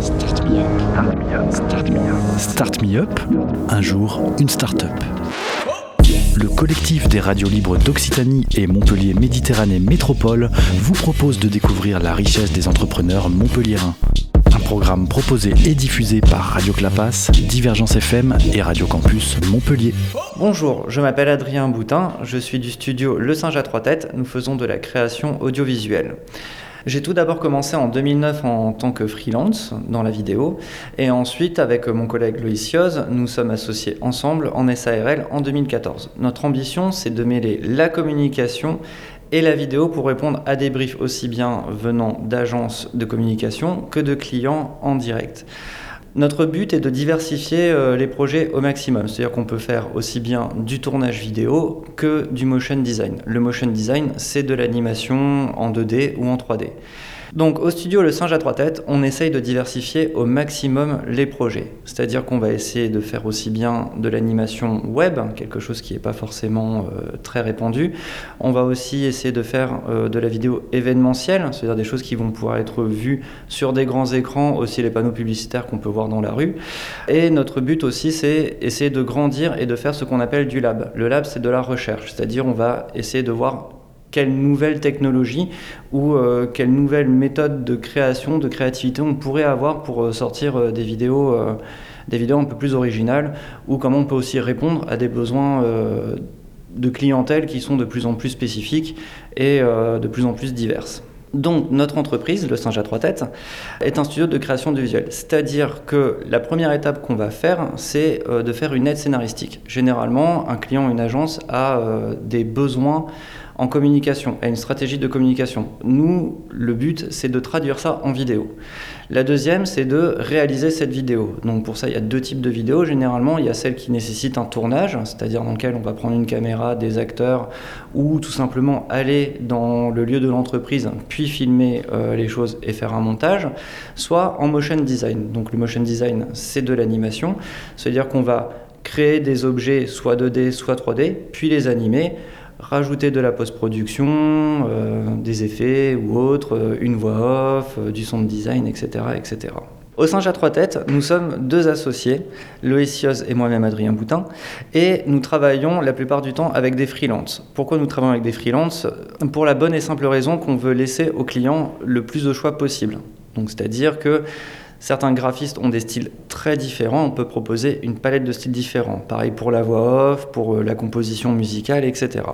Start me up. Start me up. Start me up. Un jour, une start-up. Le collectif des radios libres d'Occitanie et Montpellier Méditerranée Métropole vous propose de découvrir la richesse des entrepreneurs montpelliérains. Un programme proposé et diffusé par Radio Clapas, Divergence FM et Radio Campus Montpellier. Bonjour, je m'appelle Adrien Boutin, je suis du studio Le Singe à trois têtes, nous faisons de la création audiovisuelle. J'ai tout d'abord commencé en 2009 en tant que freelance dans la vidéo et ensuite avec mon collègue Loïs Yoz, nous sommes associés ensemble en SARL en 2014. Notre ambition c'est de mêler la communication et la vidéo pour répondre à des briefs aussi bien venant d'agences de communication que de clients en direct. Notre but est de diversifier euh, les projets au maximum, c'est-à-dire qu'on peut faire aussi bien du tournage vidéo que du motion design. Le motion design, c'est de l'animation en 2D ou en 3D. Donc au studio Le Singe à trois têtes, on essaye de diversifier au maximum les projets. C'est-à-dire qu'on va essayer de faire aussi bien de l'animation web, quelque chose qui n'est pas forcément euh, très répandu. On va aussi essayer de faire euh, de la vidéo événementielle, c'est-à-dire des choses qui vont pouvoir être vues sur des grands écrans, aussi les panneaux publicitaires qu'on peut voir dans la rue. Et notre but aussi, c'est essayer de grandir et de faire ce qu'on appelle du lab. Le lab, c'est de la recherche, c'est-à-dire on va essayer de voir quelle nouvelle technologie ou euh, quelle nouvelle méthode de création, de créativité on pourrait avoir pour euh, sortir euh, des vidéos, des vidéos un peu plus originales, ou comment on peut aussi répondre à des besoins de clientèle qui sont de plus en plus spécifiques et de plus en plus diverses. Donc notre entreprise, le Singe à trois têtes, est un studio de création de visuel. C'est-à-dire que la première étape qu'on va faire, c'est de faire une aide scénaristique. Généralement, un client, une agence a des besoins en communication, à une stratégie de communication. Nous, le but, c'est de traduire ça en vidéo. La deuxième, c'est de réaliser cette vidéo. Donc pour ça, il y a deux types de vidéos. Généralement, il y a celle qui nécessite un tournage, c'est-à-dire dans lequel on va prendre une caméra, des acteurs, ou tout simplement aller dans le lieu de l'entreprise, puis filmer euh, les choses et faire un montage, soit en motion design. Donc le motion design, c'est de l'animation, c'est-à-dire qu'on va créer des objets soit 2D, soit 3D, puis les animer rajouter de la post-production, euh, des effets ou autres, euh, une voix off, euh, du son de design, etc., etc. Au Singe à trois têtes, nous sommes deux associés, Loïs et moi-même Adrien Boutin, et nous travaillons la plupart du temps avec des freelances. Pourquoi nous travaillons avec des freelances? Pour la bonne et simple raison qu'on veut laisser aux clients le plus de choix possible. Donc c'est-à-dire que Certains graphistes ont des styles très différents, on peut proposer une palette de styles différents. Pareil pour la voix off, pour euh, la composition musicale, etc.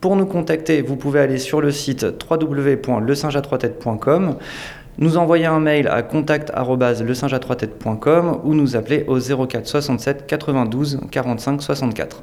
Pour nous contacter, vous pouvez aller sur le site www.lesingeatroitêtes.com, nous envoyer un mail à contact@lesingeatroitêtes.com ou nous appeler au 04 67 92 45 64.